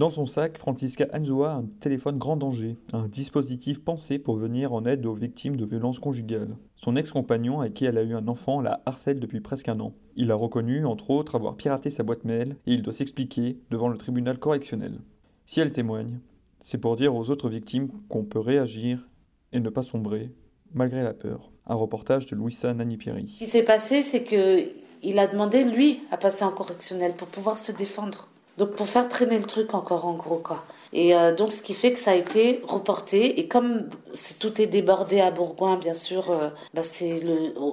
Dans son sac, Francisca Anzoa a un téléphone grand danger, un dispositif pensé pour venir en aide aux victimes de violences conjugales. Son ex-compagnon, avec qui elle a eu un enfant, la harcèle depuis presque un an. Il a reconnu, entre autres, avoir piraté sa boîte mail et il doit s'expliquer devant le tribunal correctionnel. Si elle témoigne, c'est pour dire aux autres victimes qu'on peut réagir et ne pas sombrer, malgré la peur. Un reportage de Louisa Nanipieri. Ce qui s'est passé, c'est que il a demandé, lui, à passer en correctionnel pour pouvoir se défendre. Donc pour faire traîner le truc encore en gros quoi. Et euh, donc ce qui fait que ça a été reporté et comme tout est débordé à Bourgoin bien sûr, euh, bah, c'est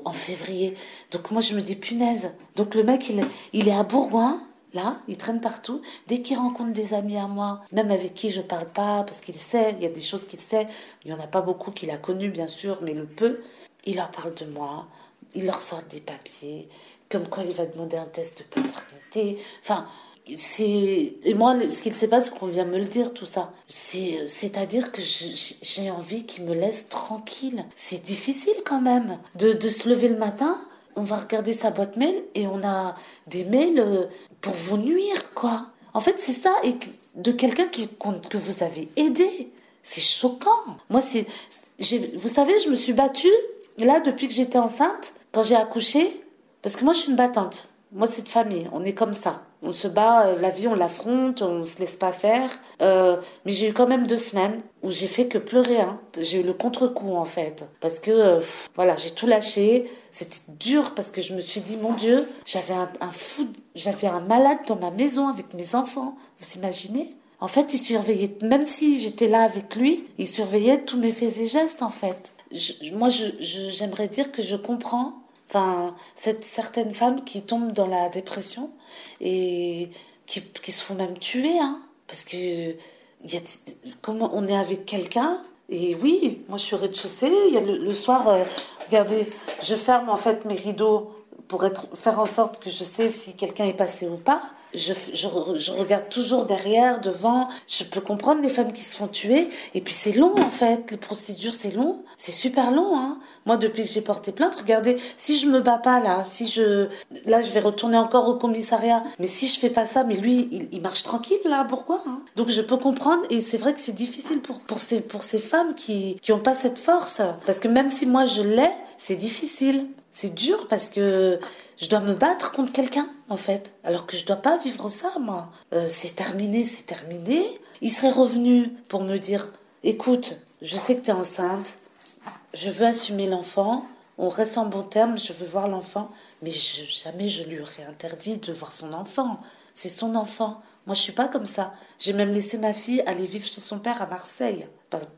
en février. Donc moi je me dis punaise. Donc le mec il, est à Bourgoin. Là, il traîne partout. Dès qu'il rencontre des amis à moi, même avec qui je parle pas, parce qu'il sait, il y a des choses qu'il sait. Il y en a pas beaucoup qu'il a connues, bien sûr, mais le peu. Il leur parle de moi. Il leur sort des papiers, comme quoi il va demander un test de paternité. Enfin, et moi ce qu'il ne sait pas c'est qu'on vient me le dire tout ça. C'est c'est à dire que j'ai envie qu'il me laisse tranquille. C'est difficile quand même de, de se lever le matin on va regarder sa boîte mail et on a des mails euh, pour vous nuire quoi. En fait c'est ça et de quelqu'un qui que vous avez aidé. C'est choquant. Moi c'est vous savez je me suis battue là depuis que j'étais enceinte quand j'ai accouché parce que moi je suis une battante. Moi c'est de famille on est comme ça on se bat, euh, la vie on l'affronte, on se laisse pas faire. Euh, mais j'ai eu quand même deux semaines où j'ai fait que pleurer. Hein. J'ai eu le contre-coup en fait. Parce que euh, voilà, j'ai tout lâché. C'était dur parce que je me suis dit, mon Dieu, j'avais un, fou, j'avais un malade dans ma maison avec mes enfants. Vous imaginez? En fait, il surveillait, même si j'étais là avec lui, il surveillait tous mes faits et gestes en fait. moi, j'aimerais je, dire que je comprends Enfin, cette certaines femmes qui tombent dans la dépression et qui, qui se font même tuer, hein, parce que y a, comment on est avec quelqu'un et oui, moi je suis rez-de-chaussée. Il y a le, soir, euh, regardez, je ferme en fait mes rideaux pour être, faire en sorte que je sais si quelqu'un est passé ou pas je, je, regarde toujours derrière, devant. Je peux comprendre les femmes qui se font tuer. Et puis c'est long en fait, les procédures c'est long. C'est super long. Hein. Moi depuis que j'ai porté plainte, regardez, si je me bats pas là, si je... Là je vais retourner encore au commissariat. Mais si je fais pas ça, mais lui il, marche tranquille là, pourquoi hein? Donc je peux comprendre et c'est vrai que c'est difficile pour, pour, ces, pour ces femmes qui qui ont pas cette force. Parce que même si moi je l'ai, c'est difficile. C'est dur parce que je dois me battre contre quelqu'un, en fait, alors que je dois pas vivre ça, moi. Euh, c'est terminé, c'est terminé. Il serait revenu pour me dire, écoute, je sais que tu es enceinte, je veux assumer l'enfant, on reste en bon terme, je veux voir l'enfant, mais jamais je lui aurais interdit de voir son enfant. C'est son enfant. Moi, je suis pas comme ça. J'ai même laissé ma fille aller vivre chez son père à Marseille.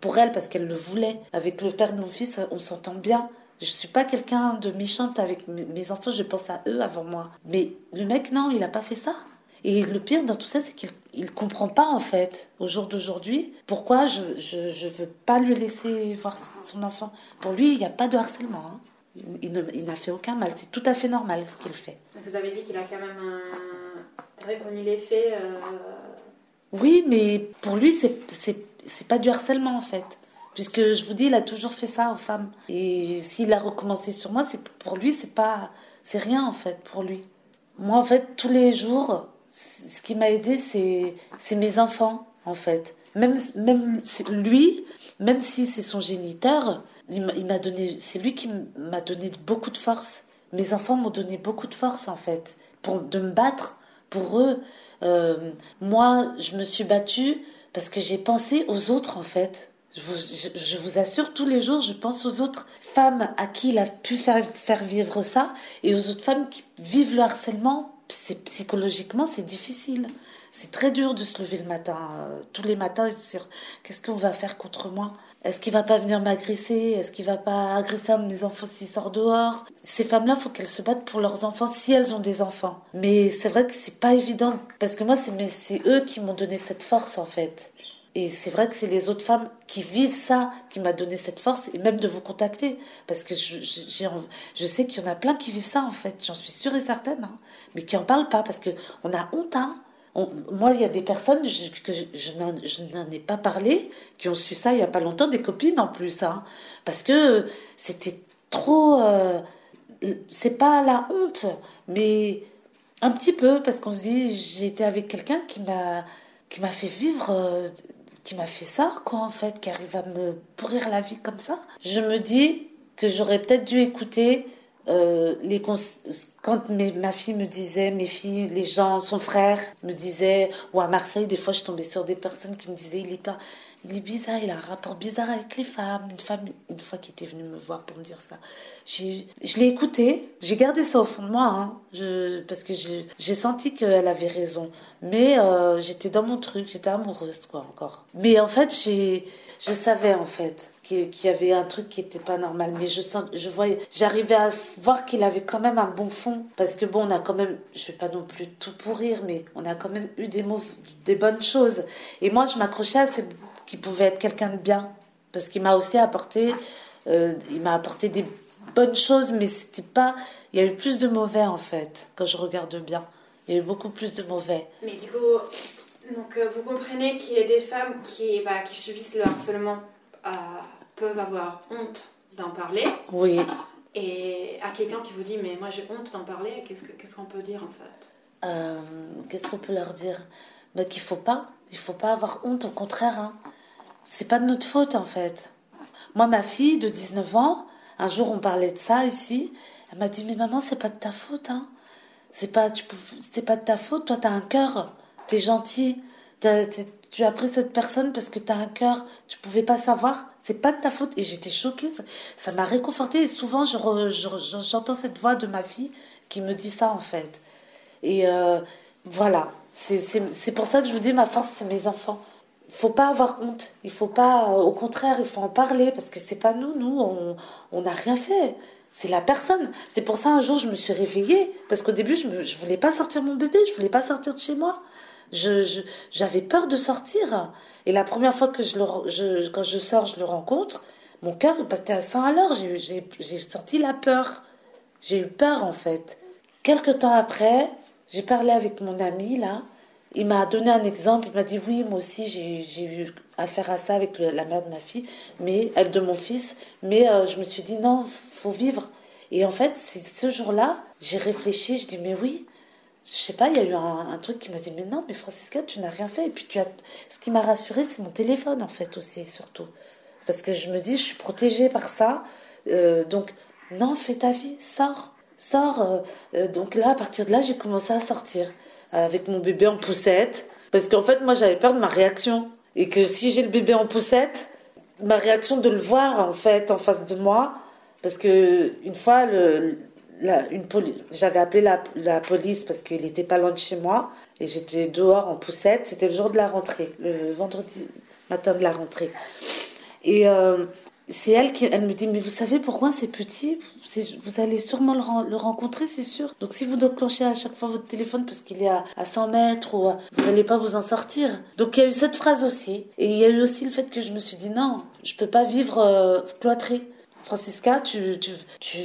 Pour elle, parce qu'elle le voulait. Avec le père de mon fils, on s'entend bien. Je suis pas quelqu'un de méchante avec mes enfants, je pense à eux avant moi. Mais le mec, non, il a pas fait ça. Et le pire dans tout ça, c'est qu'il ne comprend pas, en fait, au jour d'aujourd'hui, pourquoi je, je, veux pas lui laisser voir son enfant. Pour lui, il n'y a pas de harcèlement. Hein. Il, n'a fait aucun mal. C'est tout à fait normal ce qu'il fait. Vous avez dit qu'il a quand même reconnu les faits. Euh, oui, mais pour lui, c'est pas du harcèlement, en fait. Puisque je vous dis, il a toujours fait ça aux femmes. Et s'il a recommencé sur moi, c'est pour lui, c'est pas, c'est rien en fait pour lui. Moi, en fait, tous les jours, ce qui m'a aidé, c'est, c'est mes enfants, en fait. Même, même lui, même si c'est son géniteur, il m'a donné, c'est lui qui m'a donné beaucoup de force. Mes enfants m'ont donné beaucoup de force, en fait, pour de me battre pour eux. Euh, moi, je me suis battue parce que j'ai pensé aux autres, en fait. Je vous, assure, tous les jours, je pense aux autres femmes à qui il a pu faire, vivre ça et aux autres femmes qui vivent le harcèlement. Psychologiquement, c'est difficile. C'est très dur de se lever le matin, euh, tous les matins, et se dire qu'est-ce qu'on va faire contre moi? Est-ce qu'il va pas venir m'agresser? Est-ce qu'il va pas agresser un de mes enfants s'il sort dehors? Ces femmes-là, faut qu'elles se battent pour leurs enfants si elles ont des enfants. Mais c'est vrai que c'est pas évident parce que moi, c'est eux qui m'ont donné cette force en fait. Et c'est vrai que c'est les autres femmes qui vivent ça qui m'a donné cette force et même de vous contacter. Parce que je, je, sais qu'il y en a plein qui vivent ça en fait, j'en suis sûre et certaine, hein. mais qui en parlent pas parce qu'on a honte. Hein. moi, il y a des personnes que je, n'en ai pas parlé qui ont su ça il y a pas longtemps, des copines en plus. Hein, parce que c'était trop. Euh, c'est pas la honte, mais un petit peu parce qu'on se dit j'ai été avec quelqu'un qui m'a qui m'a fait vivre euh, qui m'a fait ça, quoi, en fait, qui arrive à me pourrir la vie comme ça. Je me dis que j'aurais peut-être dû écouter euh, les quand ma fille me disait, mes filles, les gens, son frère me disait, ou à Marseille, des fois je tombais sur des personnes qui me disaient, il est pas, il est bizarre, il a un rapport bizarre avec les femmes. Une femme, une fois qui était venue me voir pour me dire ça, je l'ai écouté, j'ai gardé ça au fond de moi, hein, parce que j'ai senti qu'elle avait raison. Mais euh, j'étais dans mon truc, j'étais amoureuse, quoi, encore. Mais en fait, je savais, en fait, qu'il y avait un truc qui était pas normal. Mais je sens, je j'arrivais à voir qu'il avait quand même un bon fond. Parce que bon, on a quand même, je vais pas non plus tout pourrir, mais on a quand même eu des des bonnes choses. Et moi, je m'accrochais à ces qui pouvait être quelqu'un de bien. Parce qu'il m'a aussi apporté, euh, il m'a apporté des bonnes choses, mais c'était pas. Il y a eu plus de mauvais en fait, quand je regarde bien. Il y a eu beaucoup plus de mauvais. Mais du coup, donc, euh, vous comprenez qu'il y a des femmes qui, bah, qui subissent le harcèlement euh, peuvent avoir honte d'en parler. Oui. Et à quelqu'un qui vous dit, mais moi j'ai honte d'en parler, qu'est-ce qu'on peut dire en fait? Qu'est-ce qu'on peut leur dire? Bah, Qu'il faut pas. Il faut pas avoir honte, au contraire. Hein c'est pas de notre faute en fait. Moi, ma fille de 19 ans, un jour on parlait de ça ici, elle m'a dit mais maman c'est pas de ta faute hein. C'est pas pas de ta faute, toi t'as un cœur, t'es gentil, tu as pris cette personne parce que t'as un cœur, tu pouvais pas savoir, c'est pas de ta faute. Et j'étais choquée, ça m'a réconfortée. Et souvent j'entends cette voix de ma fille qui me dit ça en fait. Et euh, voilà, c'est pour ça que je vous dis ma force c'est mes enfants faut pas avoir honte. Il faut pas, euh, au contraire, il faut en parler parce que c'est pas nous. Nous, on n'a rien fait. C'est la personne. C'est pour ça un jour je me suis réveillée parce qu'au début je ne je voulais pas sortir mon bébé, je voulais pas sortir de chez moi. Je, j'avais peur de sortir. Et la première fois que je le, je, quand je sors, je le rencontre, mon cœur battait à 100 à l'heure. J'ai, senti la peur. J'ai eu peur en fait. Quelque temps après, j'ai parlé avec mon ami là il m'a donné un exemple, il m'a dit oui, moi aussi j'ai eu affaire à ça avec la mère de ma fille, mais elle de mon fils, mais euh, je me suis dit non, faut vivre. Et en fait, c'est ce jour-là, j'ai réfléchi, je dis mais oui, je sais pas, il y a eu un, truc qui m'a dit mais non, mais Francisca, tu n'as rien fait. Et puis tu as, ce qui m'a rassuré, c'est mon téléphone en fait aussi surtout, parce que je me dis je suis protégée par ça, euh, donc non, fais ta vie, sors, sors. Euh, donc là, à partir de là, j'ai commencé à sortir avec mon bébé en poussette. Parce qu'en fait, moi, j'avais peur de ma réaction. Et que si j'ai le bébé en poussette, ma réaction de le voir, en fait, en face de moi. Parce que une fois, le, une j'avais appelé la, la, police parce qu'il n'était pas loin de chez moi. Et j'étais dehors en poussette. C'était le jour de la rentrée, le vendredi matin de la rentrée. Et euh, c'est elle qui elle me dit mais vous savez pourquoi c'est petit? Vous, allez sûrement le, rencontrer c'est sûr. Donc si vous déclenchez à chaque fois votre téléphone parce qu'il est à, 100 mètres ou vous n'allez pas vous en sortir. Donc il y a eu cette phrase aussi. Et il y a eu aussi le fait que je me suis dit non je peux pas vivre euh, cloîtré Francisca tu tu tu,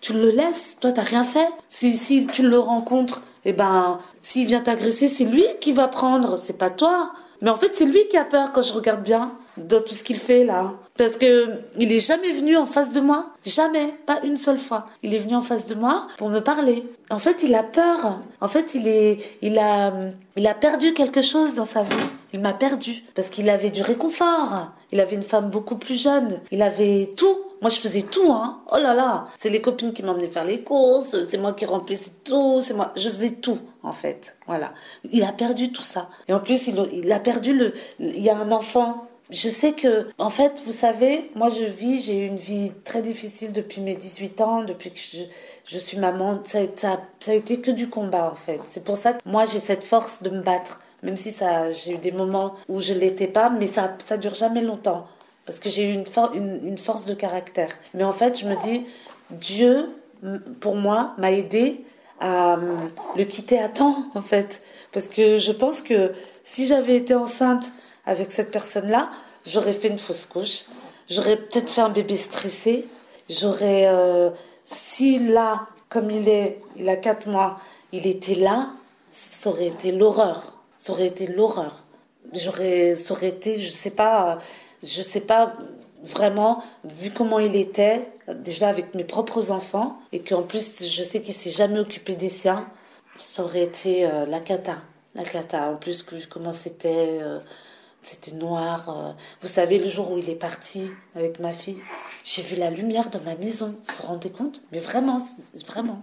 tu le laisses. Toi t'as rien fait. Si si tu le rencontres eh ben s'il vient t'agresser c'est lui qui va prendre. C'est pas toi. Mais en fait c'est lui qui a peur quand je regarde bien dans tout ce qu'il fait là. Parce que il est jamais venu en face de moi. Jamais. Pas une seule fois. Il est venu en face de moi pour me parler. En fait, il a peur. En fait, il est, il a, il a perdu quelque chose dans sa vie. Il m'a perdu. Parce qu'il avait du réconfort. Il avait une femme beaucoup plus jeune. Il avait tout. Moi, je faisais tout, hein. Oh là là. C'est les copines qui m'emmenaient faire les courses. C'est moi qui remplissais tout. C'est moi. Je faisais tout, en fait. Voilà. Il a perdu tout ça. Et en plus, il, a perdu le, il y a un enfant je sais que, en fait, vous savez, moi je vis, j'ai eu une vie très difficile depuis mes 18 ans, depuis que je, suis maman. Ça, a été que du combat, en fait. C'est pour ça que moi j'ai cette force de me battre. Même si ça, j'ai eu des moments où je l'étais pas, mais ça, ça dure jamais longtemps. parce que j'ai eu une, force de caractère. Mais en fait, je me dis, Dieu, pour moi, m'a aidé à le quitter à temps, en fait. Parce que je pense que si j'avais été enceinte avec cette personne-là, j'aurais fait une fausse couche. J'aurais peut-être fait un bébé stressé. J'aurais, euh, si là, comme il est, il a quatre mois, il était là, ça aurait été l'horreur. Ça aurait été l'horreur. J'aurais, ça aurait été, je sais pas, je sais pas vraiment, vu comment il était, déjà avec mes propres enfants, et qu'en plus, je sais qu'il s'est jamais occupé des siens, ça aurait été euh, la cata. La cata. En plus, vu comment c'était, euh, c'était noir. Euh. Vous savez, le jour où il est parti avec ma fille, j'ai vu la lumière dans ma maison. Vous vous rendez compte? Mais vraiment, vraiment.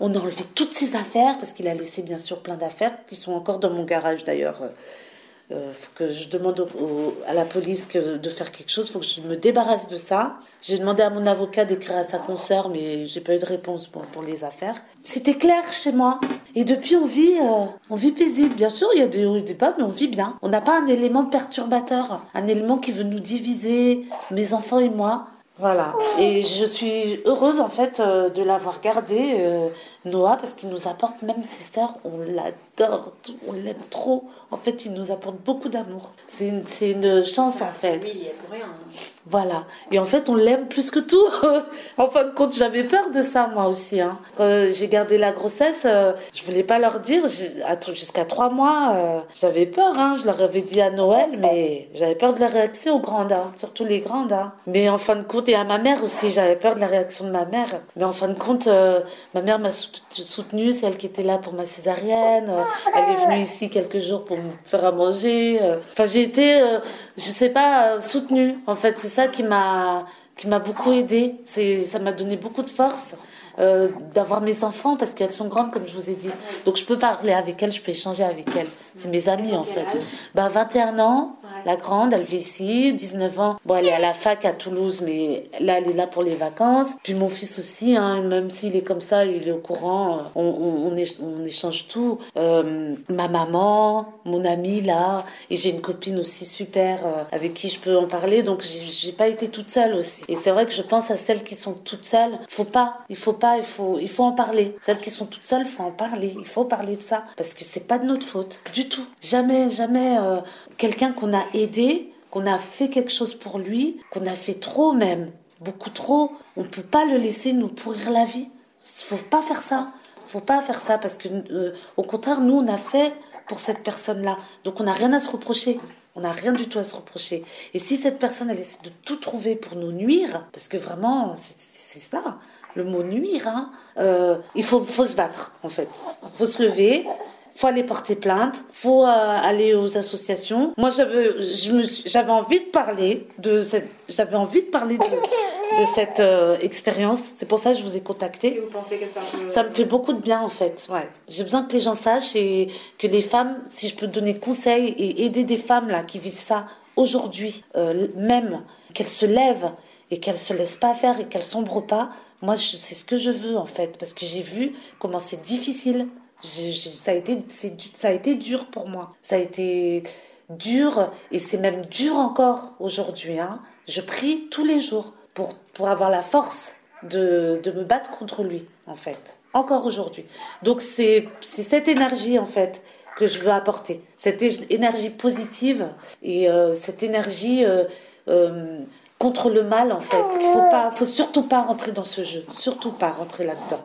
On a enlevé toutes ses affaires, parce qu'il a laissé bien sûr plein d'affaires, qui sont encore dans mon garage d'ailleurs il euh, faut que je demande à la police de faire quelque chose, faut que je me débarrasse de ça. J'ai demandé à mon avocat d'écrire à sa consoeur, mais j'ai pas eu de réponse pour, les affaires. C'était clair chez moi. Et depuis, on vit, euh, on vit paisible. Bien sûr, il y a des hauts mais on vit bien. On n'a pas un élément perturbateur, un élément qui veut nous diviser, mes enfants et moi. Voilà. Et je suis heureuse en fait euh, de l'avoir gardé, euh, Noah, parce qu'il nous apporte, même ses sœurs, on l'adore, on l'aime trop. En fait, il nous apporte beaucoup d'amour. C'est une, une, chance en fait. Oui, il est pour rien. Hein. Voilà. Et en fait, on l'aime plus que tout. en fin de compte, j'avais peur de ça moi aussi. Hein. Quand j'ai gardé la grossesse, euh, je voulais pas leur dire. Jusqu'à trois mois, j'avais peur. Hein. Je leur avais dit à Noël, mais j'avais peur de la réaction aux grandes, hein. surtout les grandes. Hein. Mais en fin de compte, et à ma mère aussi. J'avais peur de la réaction de ma mère. Mais en fin de compte, euh, ma mère m'a soutenue. C'est elle qui était là pour ma césarienne. Euh, elle est venue ici quelques jours pour me faire à manger. Euh. Enfin, j'ai été, je sais pas, soutenue. En fait, c'est ça qui m'a qui m'a beaucoup aidée. C'est, ça m'a donné beaucoup de force. d'avoir mes enfants parce qu'elles sont grandes comme je vous ai dit. Donc je peux parler avec elles, je peux échanger avec elles. C'est mes amies en fait. Bah 21 ans, la grande, elle vit ici, 19 ans. Bon, elle est à la fac à Toulouse, mais là, elle est là pour les vacances. Puis mon fils aussi, hein, même s'il est comme ça, il est au courant. On, échange tout. Euh, ma maman, mon amie là, et j'ai une copine aussi super euh, avec qui je peux en parler. Donc j'ai pas été toute seule aussi. Et c'est vrai que je pense à celles qui sont toutes seules. Faut pas, il faut pas, il faut, il faut en parler. Celles qui sont toutes seules, faut en parler. Il faut parler de ça parce que c'est pas de notre faute du tout. Jamais, jamais euh, quelqu'un qu'on a aidé, qu'on a fait quelque chose pour lui, qu'on a fait trop même, beaucoup trop. On ne peut pas le laisser nous pourrir la vie. Il faut pas faire ça. faut pas faire ça parce que, euh, au contraire, nous, on a fait pour cette personne-là. Donc, on n'a rien à se reprocher. On n'a rien du tout à se reprocher. Et si cette personne, elle essaie de tout trouver pour nous nuire, parce que vraiment, c'est ça, le mot nuire, hein, euh, il faut, faut se battre, en fait. Il faut se lever, faut aller porter plainte, faut euh, aller aux associations. Moi, j'avais, envie de parler de cette, j'avais envie de parler de, de cette euh, expérience. C'est pour ça que je vous ai contacté. Vous pensez que ça, ça me fait beaucoup de bien en fait. Ouais, j'ai besoin que les gens sachent et que les femmes, si je peux donner conseil et aider des femmes là qui vivent ça aujourd'hui, euh, même qu'elles se lèvent et qu'elles se laissent pas faire et qu'elles sombrent pas. Moi, c'est ce que je veux en fait, parce que j'ai vu comment c'est difficile ça, a été, ça a été dur pour moi. Ça a été dur et c'est même dur encore aujourd'hui. Hein. Je prie tous les jours pour, pour avoir la force de, de me battre contre lui, en fait. Encore aujourd'hui. Donc c'est cette énergie, en fait, que je veux apporter. Cette énergie positive et euh, cette énergie euh, euh, contre le mal, en fait. Il faut pas, faut surtout pas rentrer dans ce jeu. Surtout pas rentrer là-dedans.